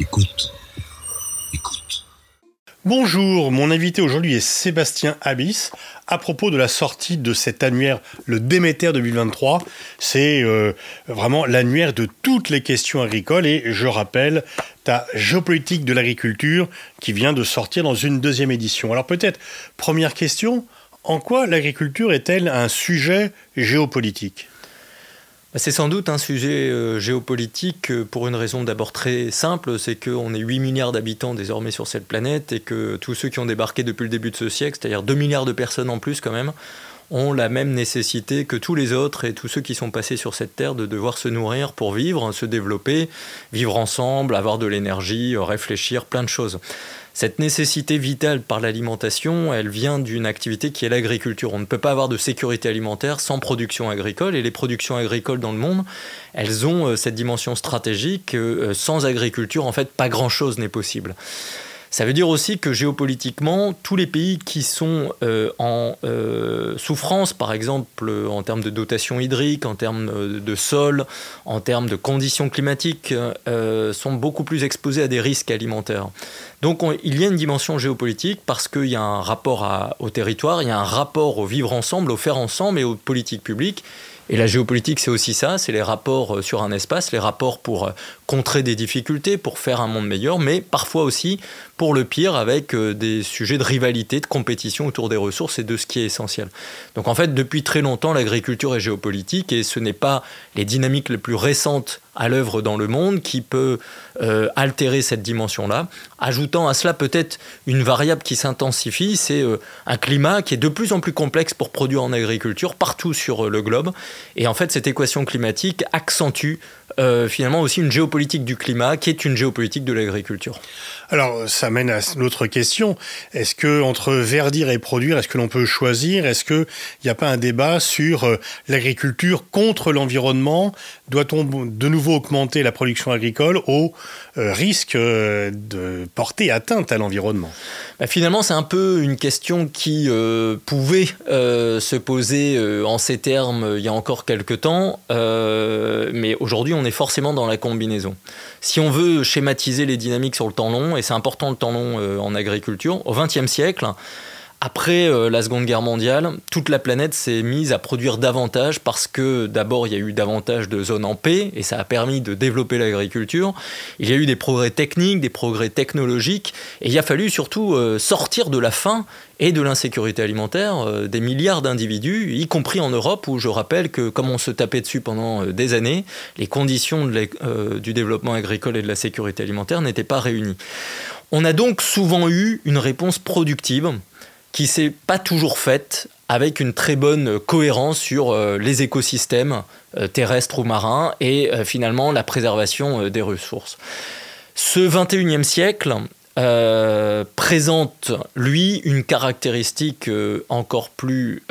Écoute. Écoute. Bonjour, mon invité aujourd'hui est Sébastien Abyss. À propos de la sortie de cet annuaire, le Déméter 2023, c'est euh, vraiment l'annuaire de toutes les questions agricoles et je rappelle ta géopolitique de l'agriculture qui vient de sortir dans une deuxième édition. Alors peut-être, première question, en quoi l'agriculture est-elle un sujet géopolitique? C'est sans doute un sujet euh, géopolitique euh, pour une raison d'abord très simple, c'est qu'on est 8 milliards d'habitants désormais sur cette planète et que tous ceux qui ont débarqué depuis le début de ce siècle, c'est-à-dire 2 milliards de personnes en plus quand même, ont la même nécessité que tous les autres et tous ceux qui sont passés sur cette terre de devoir se nourrir pour vivre, se développer, vivre ensemble, avoir de l'énergie, réfléchir, plein de choses. Cette nécessité vitale par l'alimentation, elle vient d'une activité qui est l'agriculture. On ne peut pas avoir de sécurité alimentaire sans production agricole et les productions agricoles dans le monde, elles ont euh, cette dimension stratégique. Euh, sans agriculture, en fait, pas grand-chose n'est possible. Ça veut dire aussi que géopolitiquement, tous les pays qui sont euh, en euh, souffrance, par exemple en termes de dotation hydrique, en termes de sol, en termes de conditions climatiques, euh, sont beaucoup plus exposés à des risques alimentaires. Donc il y a une dimension géopolitique parce qu'il y a un rapport au territoire, il y a un rapport au vivre ensemble, au faire ensemble et aux politiques publiques. Et la géopolitique, c'est aussi ça, c'est les rapports sur un espace, les rapports pour contrer des difficultés, pour faire un monde meilleur, mais parfois aussi pour le pire avec euh, des sujets de rivalité, de compétition autour des ressources et de ce qui est essentiel. Donc en fait, depuis très longtemps, l'agriculture est géopolitique et ce n'est pas les dynamiques les plus récentes à l'œuvre dans le monde qui peut euh, altérer cette dimension-là, ajoutant à cela peut-être une variable qui s'intensifie, c'est euh, un climat qui est de plus en plus complexe pour produire en agriculture partout sur le globe. Et en fait, cette équation climatique accentue finalement aussi une géopolitique du climat qui est une géopolitique de l'agriculture. Alors, ça mène à l'autre question. Est-ce que entre verdir et produire, est-ce que l'on peut choisir? Est-ce qu'il n'y a pas un débat sur euh, l'agriculture contre l'environnement? Doit-on de nouveau augmenter la production agricole au euh, risque euh, de porter atteinte à l'environnement? Bah, Finalement, c'est un peu une question qui pouvait se poser en ces termes il y a encore quelques temps, mais aujourd'hui, on est forcément dans la combinaison. Si on veut schématiser les dynamiques sur le temps long, et c'est important le temps long euh, en agriculture, au XXe siècle, après euh, la Seconde Guerre mondiale, toute la planète s'est mise à produire davantage parce que d'abord il y a eu davantage de zones en paix et ça a permis de développer l'agriculture. Il y a eu des progrès techniques, des progrès technologiques et il a fallu surtout euh, sortir de la faim et de l'insécurité alimentaire euh, des milliards d'individus, y compris en Europe où je rappelle que comme on se tapait dessus pendant des années, les conditions du développement agricole et de la sécurité alimentaire n'étaient pas réunies. On a donc souvent eu une réponse productive qui s'est pas toujours faite avec une très bonne cohérence sur euh, les écosystèmes euh, terrestres ou marins et euh, finalement la préservation des ressources. Ce 21e siècle présente, lui, une caractéristique encore plus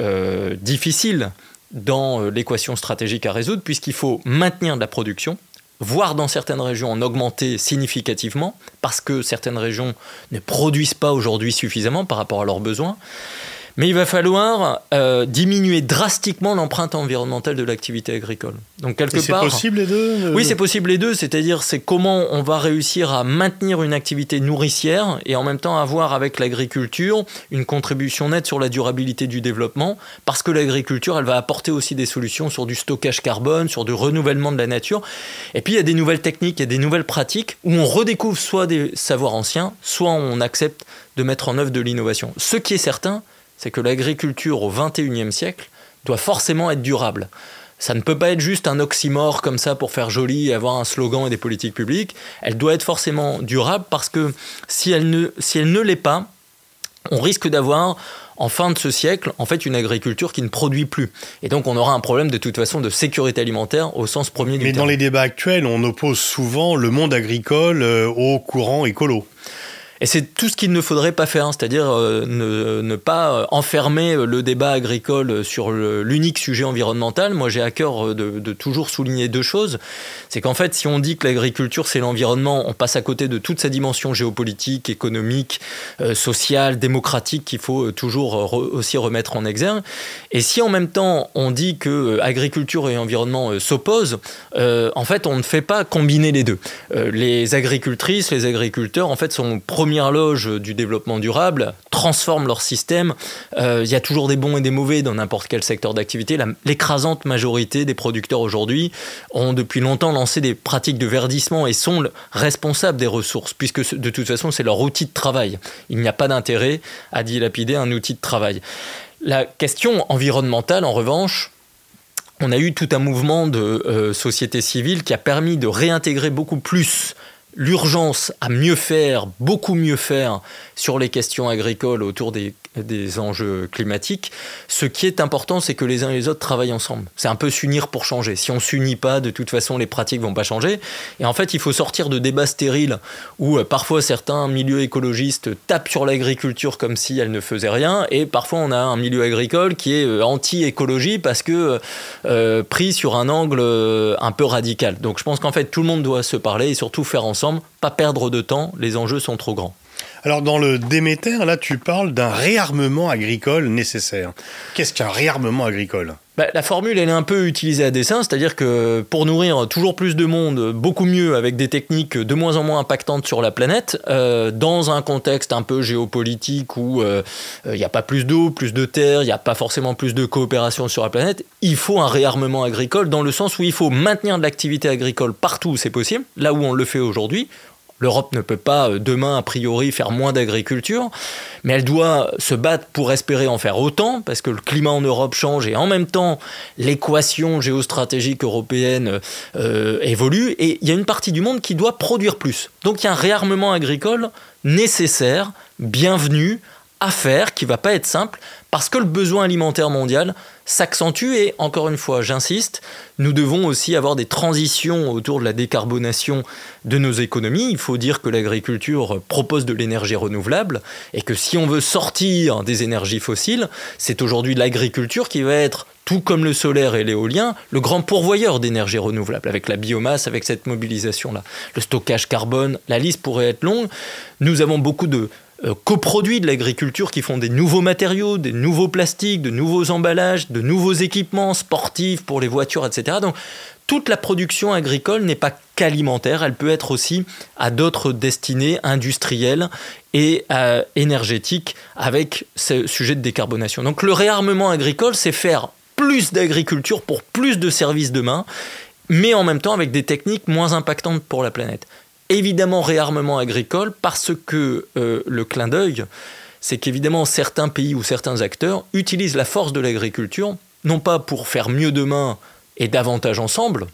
difficile dans l'équation stratégique à résoudre, puisqu'il faut maintenir de la production, voire dans certaines régions en augmenter significativement, parce que certaines régions ne produisent pas aujourd'hui suffisamment par rapport à leurs besoins. Mais il va falloir euh, diminuer drastiquement l'empreinte environnementale de l'activité agricole. Donc quelque part. C'est possible les deux. Oui, c'est possible les deux. C'est-à-dire, c'est comment on va réussir à maintenir une activité nourricière et en même temps avoir avec l'agriculture une contribution nette sur la durabilité du développement, parce que l'agriculture, elle va apporter aussi des solutions sur du stockage carbone, sur du renouvellement de la nature. Et puis il y a des nouvelles techniques, il y a des nouvelles pratiques où on redécouvre soit des savoirs anciens, soit on accepte de mettre en œuvre de l'innovation. Ce qui est certain, c'est que l'agriculture au XXIe siècle doit forcément être durable. Ça ne peut pas être juste un oxymore comme ça pour faire joli et avoir un slogan et des politiques publiques. Elle doit être forcément durable parce que si elle ne, si elle ne l'est pas, on risque d'avoir en fin de ce siècle, en fait, une agriculture qui ne produit plus. Et donc, on aura un problème de toute façon de sécurité alimentaire au sens premier du terme. Mais dans les débats actuels, on oppose souvent le monde agricole euh, au courant écolo. Et c'est tout ce qu'il ne faudrait pas faire, c'est-à-dire euh, ne, pas enfermer le débat agricole sur l'unique sujet environnemental. Moi, j'ai à cœur de, toujours souligner deux choses. C'est qu'en fait, si on dit que l'agriculture, c'est l'environnement, on passe à côté de toute sa dimension géopolitique, économique, euh, sociale, démocratique qu'il faut toujours aussi remettre en exergue. Et si en même temps, on dit que agriculture et environnement s'opposent, en fait, on ne fait pas combiner les deux. les agricultrices, les agriculteurs, en fait, sont première loge du développement durable, transforment leur système. Euh, il y a toujours des bons et des mauvais dans n'importe quel secteur d'activité. L'écrasante majorité des producteurs aujourd'hui ont depuis longtemps lancé des pratiques de verdissement et sont responsables des ressources, puisque de toute façon, c'est leur outil de travail. Il n'y a pas d'intérêt à dilapider un outil de travail. La question environnementale, en revanche, on a eu tout un mouvement de euh, société civile qui a permis de réintégrer beaucoup plus l'urgence à mieux faire, beaucoup mieux faire sur les questions agricoles autour des des enjeux climatiques. Ce qui est important, c'est que les uns et les autres travaillent ensemble. C'est un peu s'unir pour changer. Si on s'unit pas, de toute façon, les pratiques vont pas changer. Et en fait, il faut sortir de débats stériles où euh, parfois certains milieux écologistes tapent sur l'agriculture comme si elle ne faisait rien, et parfois on a un milieu agricole qui est euh, anti-écologie parce que euh, pris sur un angle un peu radical. Donc je pense qu'en fait, tout le monde doit se parler et surtout faire ensemble, pas perdre de temps. Les enjeux sont trop grands. Alors dans le Déméter, là tu parles d'un réarmement agricole nécessaire. Qu'est-ce qu'un réarmement agricole? Bah, la formule, elle est un peu utilisée à dessein, c'est-à-dire que pour nourrir toujours plus de monde, beaucoup mieux avec des techniques de moins en moins impactantes sur la planète, euh, dans un contexte un peu géopolitique où euh, il n'y a pas plus d'eau, plus de terre, il n'y a pas forcément plus de coopération sur la planète, il faut un réarmement agricole dans le sens où il faut maintenir de l'activité agricole partout où c'est possible, là où on le fait aujourd'hui. L'Europe ne peut pas euh, demain, a priori, faire moins d'agriculture, mais elle doit se battre pour espérer en faire autant, parce que le climat en Europe change et en même temps, l'équation géostratégique européenne euh, évolue, et il y a une partie du monde qui doit produire plus. Donc il y a un réarmement agricole nécessaire, bienvenu, à faire, qui va pas être simple, parce que le besoin alimentaire mondial s'accentue et encore une fois, j'insiste, nous devons aussi avoir des transitions autour de la décarbonation de nos économies. Il faut dire que l'agriculture propose de l'énergie renouvelable et que si on veut sortir des énergies fossiles, c'est aujourd'hui l'agriculture qui va être tout comme le solaire et l'éolien, le grand pourvoyeur d'énergie renouvelable, avec la biomasse, avec cette mobilisation-là. Le stockage carbone, la liste pourrait être longue. Nous avons beaucoup de coproduits de l'agriculture qui font des nouveaux matériaux, des nouveaux plastiques, de nouveaux emballages, de nouveaux équipements sportifs pour les voitures, etc. Donc toute la production agricole n'est pas qu'alimentaire, elle peut être aussi à d'autres destinées industrielles et euh, énergétiques avec ce sujet de décarbonation. Donc le réarmement agricole, c'est faire plus d'agriculture pour plus de services demain, mais en même temps avec des techniques moins impactantes pour la planète évidemment réarmement agricole parce que euh, le clin d'œil, c'est qu'évidemment certains pays ou certains acteurs utilisent la force de l'agriculture, non pas pour faire mieux demain et davantage ensemble,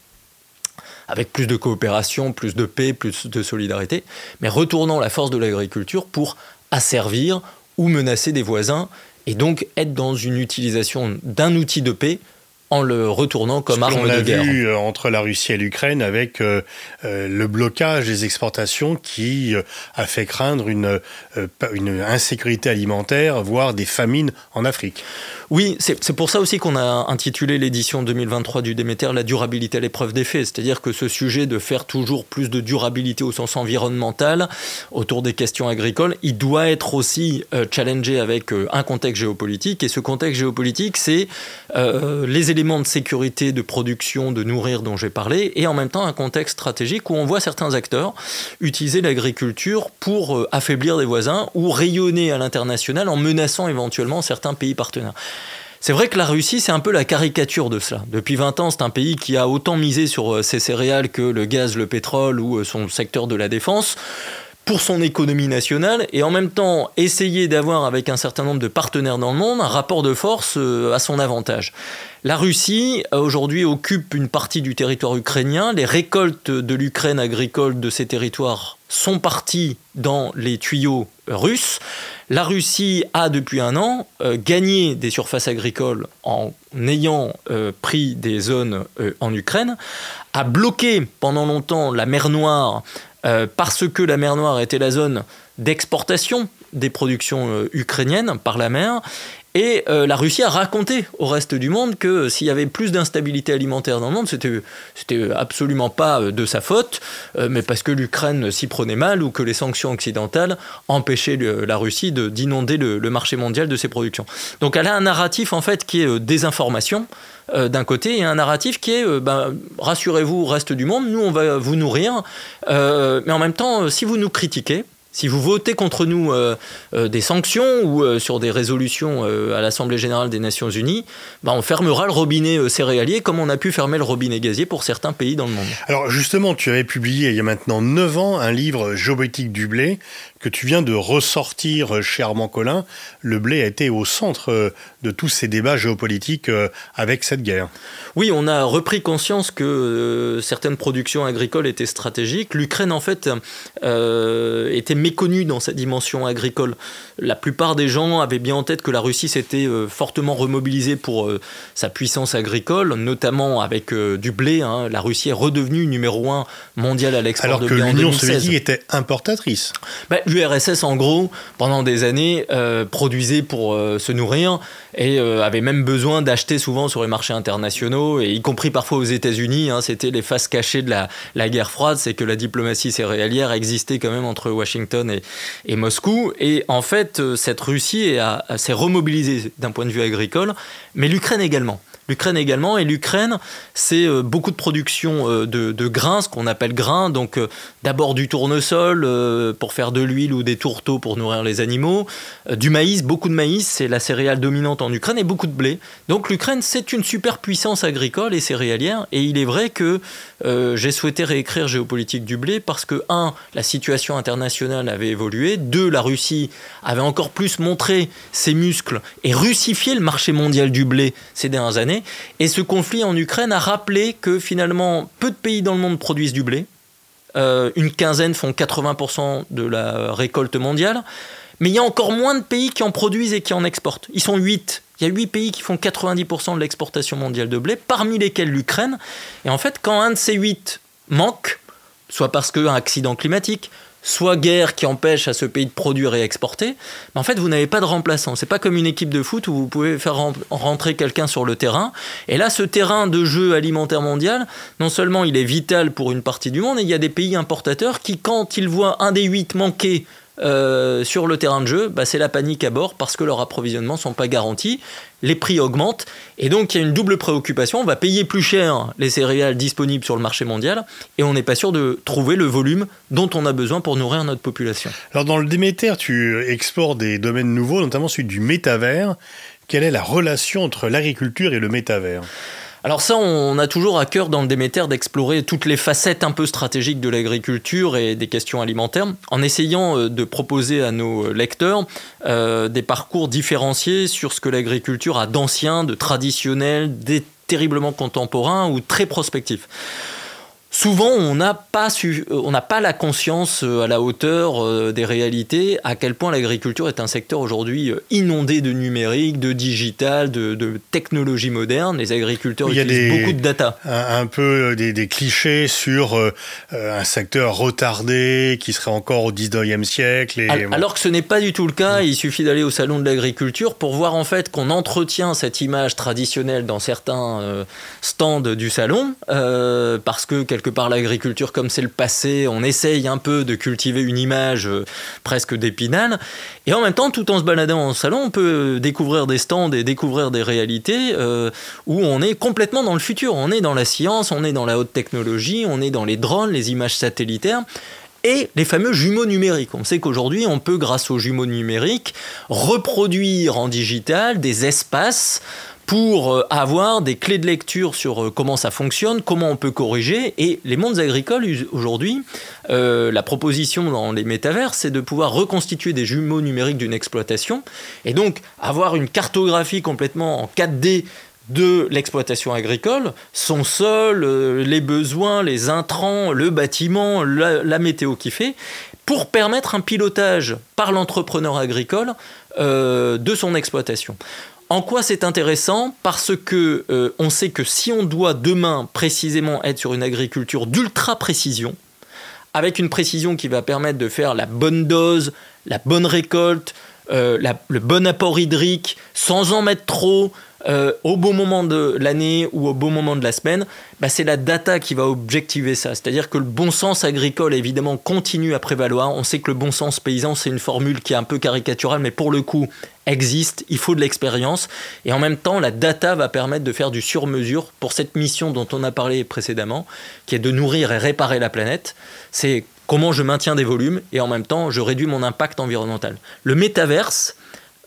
avec plus de coopération, plus de paix, plus de solidarité, mais retournant la force de l'agriculture pour asservir ou menacer des voisins, et donc être dans une utilisation d'un outil de paix en le retournant comme arme de guerre. On l'a vu euh, entre la Russie et l'Ukraine avec euh, euh, le blocage des exportations qui a fait craindre une, une insécurité alimentaire, voire des famines en Afrique. Oui, c'est pour ça aussi qu'on a intitulé l'édition 2023 du Déméter La durabilité à l'épreuve des faits. C'est-à-dire que ce sujet de faire toujours plus de durabilité au sens environnemental autour des questions agricoles, il doit être aussi challengé avec un contexte géopolitique. Et ce contexte géopolitique, c'est les éléments de sécurité, de production, de nourrir dont j'ai parlé, et en même temps un contexte stratégique où on voit certains acteurs utiliser l'agriculture pour euh, affaiblir des voisins ou rayonner à l'international en menaçant éventuellement certains pays partenaires. C'est vrai que la Russie, c'est un peu la caricature de cela. Depuis 20 ans, c'est un pays qui a autant misé sur euh, ses céréales que le gaz, le pétrole ou euh, son secteur de la défense pour son économie nationale et en même temps essayer d'avoir avec un certain nombre de partenaires dans le monde un rapport de force à son avantage. La Russie, euh, aujourd'hui, occupe une partie du territoire ukrainien. Les récoltes de l'Ukraine agricole de ces territoires sont parties dans les tuyaux russes. La Russie a, depuis un an, euh, gagné des surfaces agricoles en ayant euh, pris des zones en Ukraine, a bloqué pendant longtemps la mer Noire parce que la mer Noire était la zone d'exportation des productions ukrainiennes par la mer et euh, la Russie a raconté au reste du monde que s'il y avait plus d'instabilité alimentaire dans le monde, c'était, c'était absolument pas euh, de sa faute, euh, mais parce que l'Ukraine s'y prenait mal ou que les sanctions occidentales empêchaient la Russie de, d'inonder le, marché mondial de ses productions. Donc elle a un narratif en fait qui est désinformation d'un côté et un narratif qui est ben, rassurez-vous, reste du monde, nous on va vous nourrir, mais en même temps, si vous nous critiquez, si vous votez contre nous euh, euh, des sanctions ou euh, sur des résolutions à l'Assemblée générale des Nations unies, bah, on fermera le robinet céréalier comme on a pu fermer le robinet gazier pour certains pays dans le monde. Alors justement, tu avais publié il y a maintenant 9 ans un livre Géopolitique du blé que tu viens de ressortir chez Armand Collin. Le blé a été au centre de tous ces débats géopolitiques avec cette guerre. Oui, on a repris conscience que certaines productions agricoles étaient stratégiques. L'Ukraine, en fait, était méconnu dans sa dimension agricole. La plupart des gens avaient bien en tête que la Russie s'était euh, fortement remobilisée pour euh, sa puissance agricole, notamment avec euh, du blé. Hein. La Russie est redevenue numéro un mondial à l'export de blé Alors que l'Union soviétique était importatrice. Bah, L'URSS, en gros, pendant des années, produisait pour se nourrir et avait même besoin d'acheter souvent sur les marchés internationaux, et y compris parfois aux États-Unis. Hein. C'était les faces cachées de la, la guerre froide, c'est que la diplomatie céréalière existait quand même entre Washington et, Moscou. Et en fait, euh, cette Russie s'est remobilisée d'un point de vue agricole, mais l'Ukraine également. L'Ukraine également, et l'Ukraine, c'est euh, beaucoup de production euh, de, grains, ce qu'on appelle grains, donc euh, d'abord du tournesol pour faire de l'huile ou des tourteaux pour nourrir les animaux, du maïs, beaucoup de maïs, c'est la céréale dominante en Ukraine, et beaucoup de blé. Donc l'Ukraine, c'est une superpuissance agricole et céréalière, et il est vrai que j'ai souhaité réécrire Géopolitique du blé parce que, un, la situation internationale avait évolué, deux, la Russie avait encore plus montré ses muscles et russifié le marché mondial du blé ces dernières années, et ce conflit en Ukraine a rappelé que finalement, peu de pays dans le monde produisent du blé. Euh, une quinzaine font 80% de la récolte mondiale. Mais il y a encore moins de pays qui en produisent et qui en exportent. Ils sont 8. Il y a 8 pays qui font 90% de l'exportation mondiale de blé, parmi lesquels l'Ukraine. Et en fait, quand un de ces 8 manque, soit parce qu'un accident climatique, soit guerre qui empêche à ce pays de produire et exporter, mais en fait vous n'avez pas de remplaçant. C'est pas comme une équipe de foot où vous pouvez faire rentrer quelqu'un sur le terrain. Et là, ce terrain de jeu alimentaire mondial, non seulement il est vital pour une partie du monde, et il y a des pays importateurs qui, quand ils voient un des huit manquer euh, sur le terrain de jeu, bah, c'est la panique à bord parce que leurs approvisionnements ne sont pas garantis, les prix augmentent, et donc il y a une double préoccupation, on va payer plus cher les céréales disponibles sur le marché mondial, et on n'est pas sûr de trouver le volume dont on a besoin pour nourrir notre population. Alors dans le Déméter, tu explores des domaines nouveaux, notamment celui du métavers. Quelle est la relation entre l'agriculture et le métavers? Alors ça, on a toujours à cœur dans le Déméter d'explorer toutes les facettes un peu stratégiques de l'agriculture et des questions alimentaires, en essayant euh, de proposer à nos lecteurs euh, des parcours différenciés sur ce que l'agriculture a d'ancien, de traditionnel, des terriblement contemporain ou très prospectif souvent on n'a pas, su, euh, on n'a pas la conscience euh, à la hauteur euh, des réalités à quel point l'agriculture est un secteur aujourd'hui inondé de numérique, de digital, de, de technologie moderne. Les agriculteurs Il y utilisent beaucoup de data. Un, peu des, clichés sur un secteur retardé qui serait encore au 19e siècle. Alors que ce n'est pas du tout le cas. Il suffit d'aller au salon de l'agriculture pour voir en fait qu'on entretient cette image traditionnelle dans certains stands du salon parce que quelque par l'agriculture comme c'est le passé, on essaye un peu de cultiver une image euh, presque d'épinal. Et en même temps, tout en se baladant en salon, on peut découvrir des stands et découvrir des réalités euh, où on est complètement dans le futur. On est dans la science, on est dans la haute technologie, on est dans les drones, les images satellitaires et les fameux jumeaux numériques. On sait qu'aujourd'hui, on peut, grâce aux jumeaux numériques, reproduire en digital des espaces pour euh, avoir des clés de lecture sur euh, comment ça fonctionne, comment on peut corriger. Et les mondes agricoles, aujourd'hui, euh, la proposition dans les métavers, c'est de pouvoir reconstituer des jumeaux numériques d'une exploitation et donc avoir une cartographie complètement en 4D de l'exploitation agricole, son sol, les besoins, les intrants, le bâtiment, la, météo qui fait, pour permettre un pilotage par l'entrepreneur agricole de son exploitation. En quoi c'est intéressant? Parce que euh, on sait que si on doit demain précisément être sur une agriculture d'ultra précision, avec une précision qui va permettre de faire la bonne dose, la bonne récolte, euh, le bon apport hydrique, sans en mettre trop, euh, au bon moment de l'année ou au bon moment de la semaine, bah, c'est la data qui va objectiver ça. C'est-à-dire que le bon sens agricole, évidemment, continue à prévaloir. On sait que le bon sens paysan, c'est une formule qui est un peu caricaturale, mais pour le coup, existe. Il faut de l'expérience. Et en même temps, la data va permettre de faire du sur-mesure pour cette mission dont on a parlé précédemment, qui est de nourrir et réparer la planète. C'est comment je maintiens des volumes et en même temps, je réduis mon impact environnemental. Le métaverse,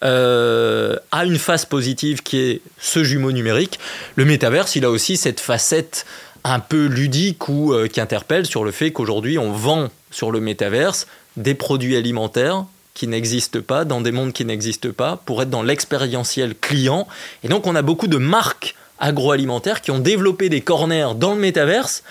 euh, a une face positive qui est ce jumeau numérique. Le métaverse, il a aussi cette facette un peu ludique ou euh, qui interpelle sur le fait qu'aujourd'hui on vend sur le métaverse des produits alimentaires qui n'existent pas, dans des mondes qui n'existent pas, pour être dans l'expérientiel client. Et donc on a beaucoup de marques agroalimentaires qui ont développé des corners dans le métaverse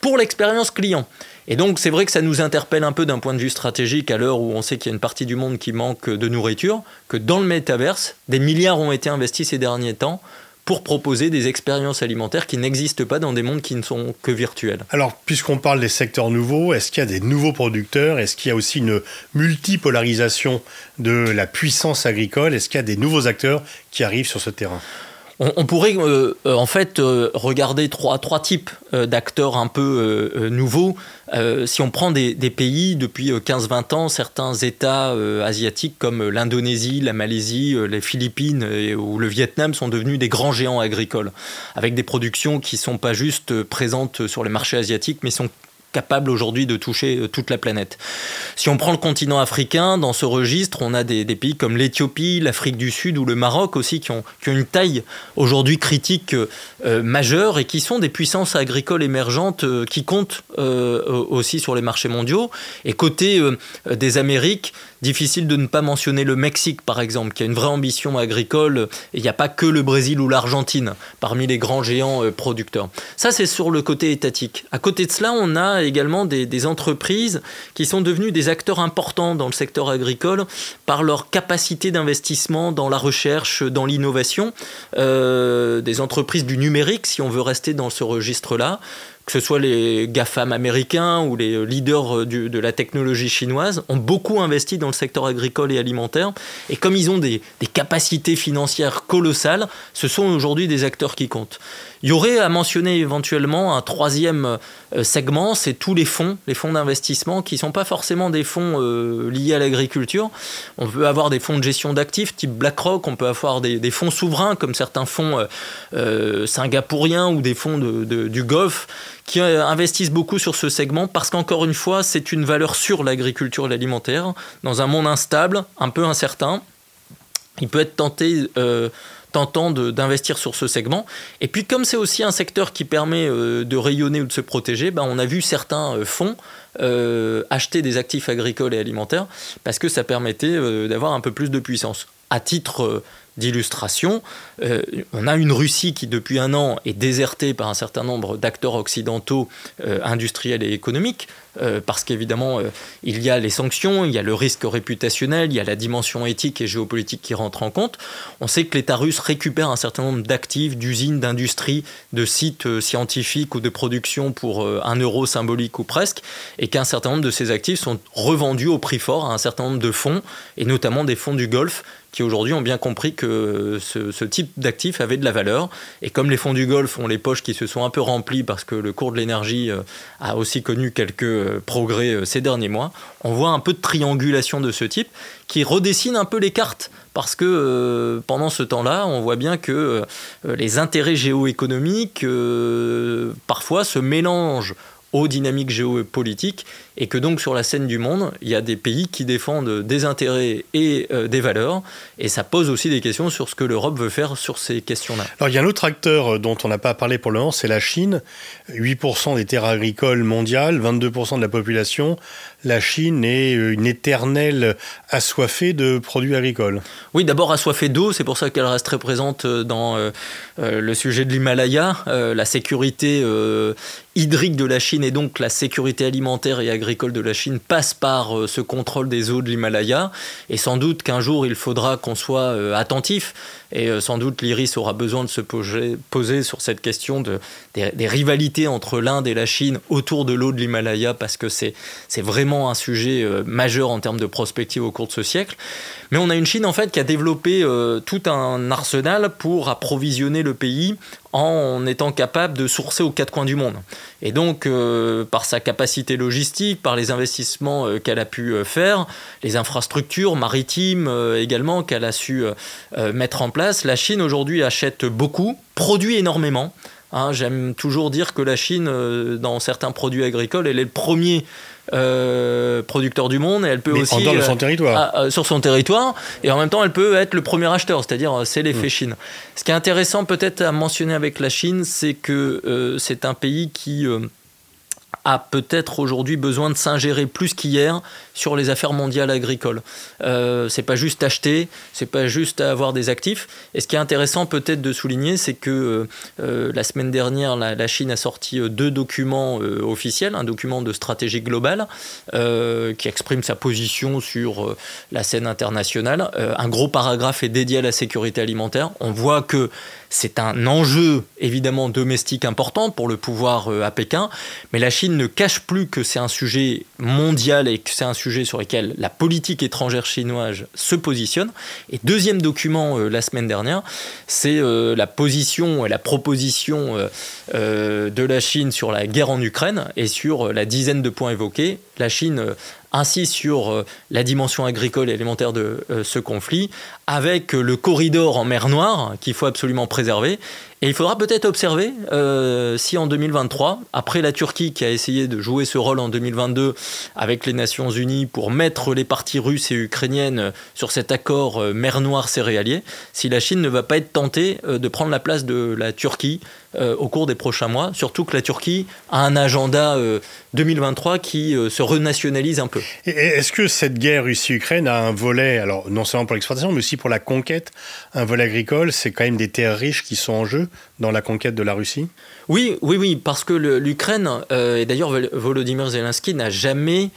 pour l'expérience client. Et donc c'est vrai que ça nous interpelle un peu d'un point de vue stratégique à l'heure où on sait qu'il y a une partie du monde qui manque de nourriture, que dans le métaverse, des milliards ont été investis ces derniers temps pour proposer des expériences alimentaires qui n'existent pas dans des mondes qui ne sont que virtuels. Alors, puisqu'on parle des secteurs nouveaux, est-ce qu'il y a des nouveaux producteurs? Est-ce qu'il y a aussi une multipolarisation de la puissance agricole? Est-ce qu'il y a des nouveaux acteurs qui arrivent sur ce terrain? On, pourrait euh, euh, en fait euh, regarder trois, trois types d'acteurs un peu nouveaux. si on prend des, pays depuis 15-20 ans, certains États asiatiques comme l'Indonésie, la Malaisie, les Philippines ou le Vietnam sont devenus des grands géants agricoles, avec des productions qui ne sont pas juste présentes sur les marchés asiatiques, mais sont capable aujourd'hui de toucher euh, toute la planète. Si on prend le continent africain, dans ce registre, on a des, pays comme l'Éthiopie, l'Afrique du Sud ou le Maroc aussi qui ont, une taille aujourd'hui critique euh, euh, majeure et qui sont des puissances agricoles émergentes qui comptent aussi sur les marchés mondiaux. Et côté des Amériques, difficile de ne pas mentionner le Mexique par exemple, qui a une vraie ambition agricole. Il n'y a pas que le Brésil ou l'Argentine parmi les grands géants producteurs. Ça, c'est sur le côté étatique. À côté de cela, on a également des, entreprises qui sont devenues des acteurs importants dans le secteur agricole par leur capacité d'investissement dans la recherche, dans l'innovation. Euh, des entreprises du numérique, si on veut rester dans ce registre-là, que ce soit les GAFAM américains ou les leaders de la technologie chinoise, ont beaucoup investi dans le secteur agricole et alimentaire. Et comme ils ont des capacités financières colossales, ce sont aujourd'hui des acteurs qui comptent. Il y aurait à mentionner éventuellement un troisième euh, segment, c'est tous les fonds, les fonds d'investissement qui ne sont pas forcément des fonds euh, liés à l'agriculture. On peut avoir des fonds de gestion d'actifs type BlackRock, on peut avoir des, fonds souverains comme certains fonds euh, singapouriens ou des fonds du Golfe qui investissent beaucoup sur ce segment parce qu'encore une fois, c'est une valeur sur l'agriculture et l'alimentaire. Dans un monde instable, un peu incertain, il peut être tenté tentant d'investir sur ce segment. Et puis comme c'est aussi un secteur qui permet euh, de rayonner ou de se protéger, ben, on a vu certains euh, fonds euh, acheter des actifs agricoles et alimentaires parce que ça permettait d'avoir un peu plus de puissance. À titre d'illustration, on a une Russie qui depuis un an est désertée par un certain nombre d'acteurs occidentaux industriels et économiques. Euh, parce qu'évidemment, euh, il y a les sanctions, il y a le risque réputationnel, il y a la dimension éthique et géopolitique qui rentre en compte. On sait que l'État russe récupère un certain nombre d'actifs, d'usines, d'industries, de sites euh, scientifiques ou de production pour un euro symbolique ou presque, et qu'un certain nombre de ces actifs sont revendus au prix fort à un certain nombre de fonds, et notamment des fonds du Golfe, qui aujourd'hui ont bien compris que ce, type d'actifs avait de la valeur. Et comme les fonds du Golfe ont les poches qui se sont un peu remplies parce que le cours de l'énergie a aussi connu quelques euh, progrès euh, ces derniers mois, on voit un peu de triangulation de ce type qui redessine un peu les cartes parce que euh, pendant ce temps-là, on voit bien que les intérêts géoéconomiques parfois se mélangent aux dynamiques géopolitiques et que donc sur la scène du monde, il y a des pays qui défendent des intérêts et euh, des valeurs et ça pose aussi des questions sur ce que l'Europe veut faire sur ces questions-là. Alors il y a un autre acteur euh, dont on n'a pas parlé pour le moment, c'est la Chine. 8% des terres agricoles mondiales, 22% de la population. La Chine est euh, une éternelle assoiffée de produits agricoles. Oui, d'abord assoiffée d'eau, c'est pour ça qu'elle reste très présente dans le sujet de l'Himalaya. la sécurité hydrique de la Chine et donc la sécurité alimentaire et agricole de la Chine passe par euh, ce contrôle des eaux de l'Himalaya. Et sans doute qu'un jour, il faudra qu'on soit euh, attentif. Et euh, sans doute, l'IRIS aura besoin de se poser, sur cette question de, des, rivalités entre l'Inde et la Chine autour de l'eau de l'Himalaya, parce que c'est vraiment un sujet majeur en termes de prospective au cours de ce siècle. Mais on a une Chine en fait qui a développé tout un arsenal pour approvisionner le pays en étant capable de sourcer aux quatre coins du monde. Et donc, euh, par sa capacité logistique, par les investissements euh, qu'elle a pu euh, faire, les infrastructures maritimes également qu'elle a su mettre en place, la Chine aujourd'hui achète beaucoup, produit énormément. Hein, j'aime toujours dire que la Chine, dans certains produits agricoles, elle est le premier euh, producteur du monde et elle peut aussi en son euh, territoire. Ah, euh, sur son territoire et en même temps elle peut être le premier acheteur c'est-à-dire c'est l'effet mm. Chine ce qui est intéressant peut-être à mentionner avec la Chine c'est que c'est un pays qui a peut-être aujourd'hui besoin de s'ingérer plus qu'hier sur les affaires mondiales agricoles. Euh, c'est pas juste acheter, c'est pas juste avoir des actifs. Et ce qui est intéressant peut-être de souligner, c'est que euh, euh, la semaine dernière, la, Chine a sorti euh, deux documents officiels, un document de stratégie globale qui exprime sa position sur la scène internationale. un gros paragraphe est dédié à la sécurité alimentaire. On voit que c'est un enjeu évidemment domestique important pour le pouvoir à Pékin, mais la Chine ne cache plus que c'est un sujet mondial et que c'est un sujet sur lequel la politique étrangère chinoise se positionne. Et deuxième document euh, la semaine dernière, c'est euh, la position et la proposition euh, de la Chine sur la guerre en Ukraine et sur la dizaine de points évoqués. La Chine insiste sur la dimension agricole et alimentaire de ce conflit, avec le corridor en mer Noire qu'il faut absolument préserver, et il faudra peut-être observer euh, si en 2023, après la Turquie qui a essayé de jouer ce rôle en 2022 avec les Nations Unies pour mettre les parties russes et ukrainiennes sur cet accord euh, mer Noire céréalier, si la Chine ne va pas être tentée euh, de prendre la place de la Turquie au cours des prochains mois, surtout que la Turquie a un agenda 2023 qui se renationalise un peu. Est-ce que cette guerre Russie-Ukraine a un volet, alors non seulement pour l'exportation, mais aussi pour la conquête, un volet agricole C'est quand même des terres riches qui sont en jeu dans la conquête de la Russie Oui, oui, oui, parce que l'Ukraine, euh, et d'ailleurs Volodymyr Zelensky n'a jamais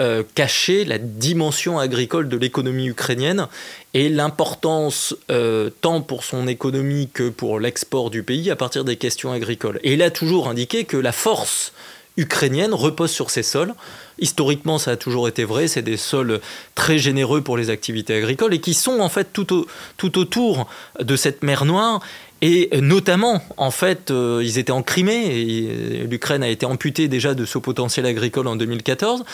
euh, caché la dimension agricole de l'économie ukrainienne et l'importance euh, tant pour son économie que pour l'export du pays à partir des questions agricoles. Et il a toujours indiqué que la force ukrainienne repose sur ces sols. Historiquement, ça a toujours été vrai, c'est des sols très généreux pour les activités agricoles et qui sont en fait tout, tout autour de cette mer Noire et notamment, en fait, euh, ils étaient en Crimée, et l'Ukraine a été amputée déjà de ce potentiel agricole en 2014,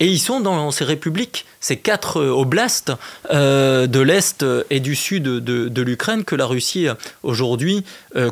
et ils sont dans ces républiques, ces quatre euh, oblasts euh, de l'Est et du Sud de, l'Ukraine que la Russie aujourd'hui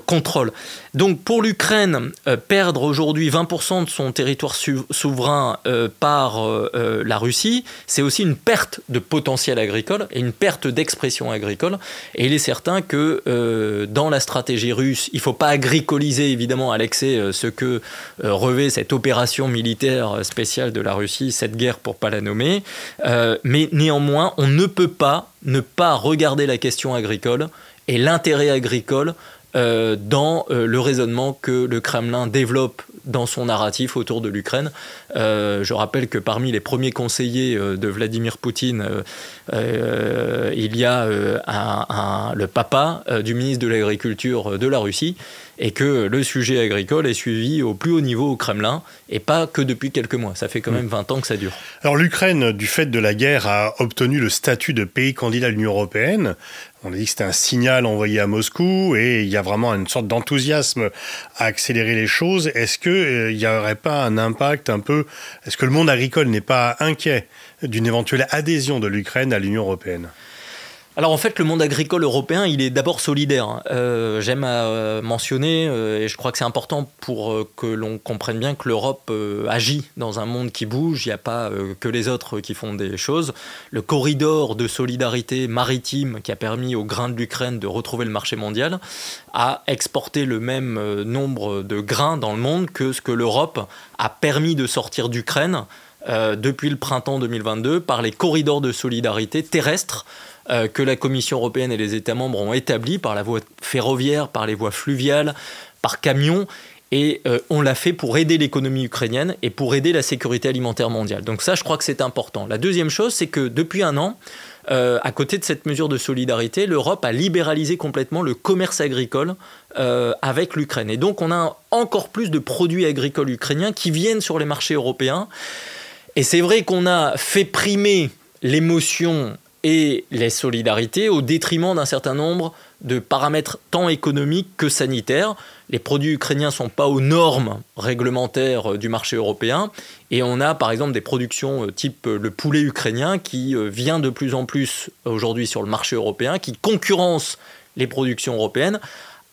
contrôle. Donc pour l'Ukraine, perdre aujourd'hui 20% de son territoire souverain par la Russie, c'est aussi une perte de potentiel agricole et une perte d'expression agricole, et il est certain que dans la stratégie russe. Il ne faut pas agricoliser évidemment à l'excès euh, ce que euh, revêt cette opération militaire spéciale de la Russie, cette guerre pour pas la nommer. Euh, mais néanmoins, on ne peut pas ne pas regarder la question agricole et l'intérêt agricole dans le raisonnement que le Kremlin développe dans son narratif autour de l'Ukraine. je rappelle que parmi les premiers conseillers de Vladimir Poutine, il y a le papa du ministre de l'Agriculture de la Russie, et que le sujet agricole est suivi au plus haut niveau au Kremlin, et pas que depuis quelques mois. Ça fait quand même 20 ans que ça dure. Alors l'Ukraine, du fait de la guerre, a obtenu le statut de pays candidat à l'Union européenne. On a dit que c'était un signal envoyé à Moscou et il y a vraiment une sorte d'enthousiasme à accélérer les choses. Est-ce qu'il euh, n'y aurait pas un impact un peu Est-ce que le monde agricole n'est pas inquiet d'une éventuelle adhésion de l'Ukraine à l'Union européenne? Alors en fait, le monde agricole européen, il est d'abord solidaire. Hein. Euh, j'aime à euh, mentionner, euh, et je crois que c'est important pour que l'on comprenne bien que l'Europe agit dans un monde qui bouge. Il n'y a pas que les autres qui font des choses. Le corridor de solidarité maritime qui a permis aux grains de l'Ukraine de retrouver le marché mondial a exporté le même nombre de grains dans le monde que ce que l'Europe a permis de sortir d'Ukraine depuis le printemps 2022 par les corridors de solidarité terrestres euh, que la Commission européenne et les États membres ont établi par la voie ferroviaire, par les voies fluviales, par camion. Et euh, on l'a fait pour aider l'économie ukrainienne et pour aider la sécurité alimentaire mondiale. Donc ça, je crois que c'est important. La deuxième chose, c'est que depuis un an, euh, à côté de cette mesure de solidarité, l'Europe a libéralisé complètement le commerce agricole avec l'Ukraine. Et donc on a encore plus de produits agricoles ukrainiens qui viennent sur les marchés européens. Et c'est vrai qu'on a fait primer l'émotion et les solidarités au détriment d'un certain nombre de paramètres tant économiques que sanitaires. Les produits ukrainiens ne sont pas aux normes réglementaires euh, du marché européen et on a par exemple des productions euh, type euh, le poulet ukrainien qui vient de plus en plus aujourd'hui sur le marché européen, qui concurrence les productions européennes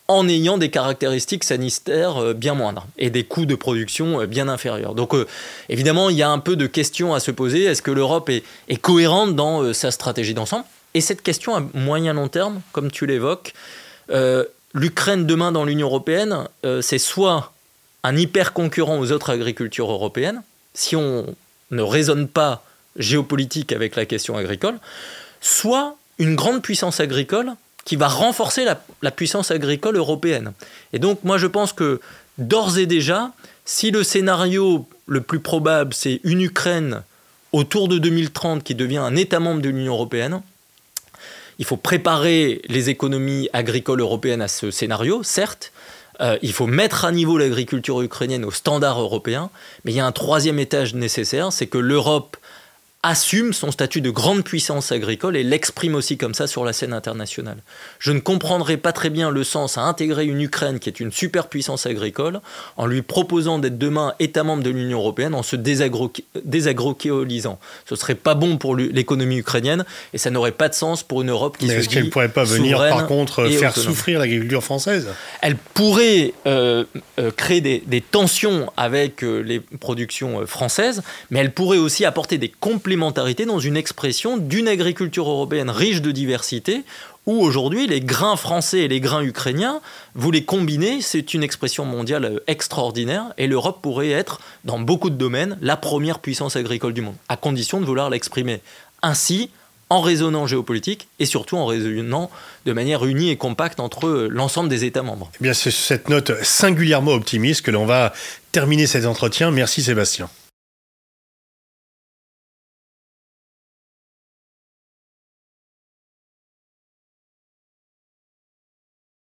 en ayant des caractéristiques sanitaires euh, bien moindres et des coûts de production euh, bien inférieurs. Donc euh, évidemment, il y a un peu de questions à se poser. Est-ce que l'Europe est, cohérente dans sa stratégie d'ensemble? Et cette question à moyen long terme, comme tu l'évoques, l'Ukraine demain dans l'Union européenne, c'est soit un hyper concurrent aux autres agricultures européennes, si on ne raisonne pas géopolitique avec la question agricole, soit une grande puissance agricole qui va renforcer la, puissance agricole européenne. Et donc moi je pense que d'ores et déjà, si le scénario le plus probable c'est une Ukraine autour de 2030 qui devient un État membre de l'Union européenne, il faut préparer les économies agricoles européennes à ce scénario, certes. Euh, il faut mettre à niveau l'agriculture ukrainienne aux standards européens, mais il y a un troisième étage nécessaire, c'est que l'Europe assume son statut de grande puissance agricole et l'exprime aussi comme ça sur la scène internationale. Je ne comprendrais pas très bien le sens à intégrer une Ukraine qui est une superpuissance agricole en lui proposant d'être demain État membre de l'Union européenne en se désagroquéolisant. Ce serait pas bon pour l'économie ukrainienne et ça n'aurait pas de sens pour une Europe qui Mais est-ce qu'elle ne pourrait pas venir par contre faire souffrir l'agriculture française? Elle pourrait euh, euh, créer des, tensions avec euh, les productions françaises, mais elle pourrait aussi apporter des compléments dans une expression d'une agriculture européenne riche de diversité, où aujourd'hui les grains français et les grains ukrainiens, vous les combinez, c'est une expression mondiale euh, extraordinaire, et l'Europe pourrait être, dans beaucoup de domaines, la première puissance agricole du monde, à condition de vouloir l'exprimer ainsi, en raisonnant géopolitique et surtout en raisonnant de manière unie et compacte entre euh, l'ensemble des États membres. Eh bien, c'est cette note singulièrement optimiste que l'on va terminer cet entretien. Merci Sébastien.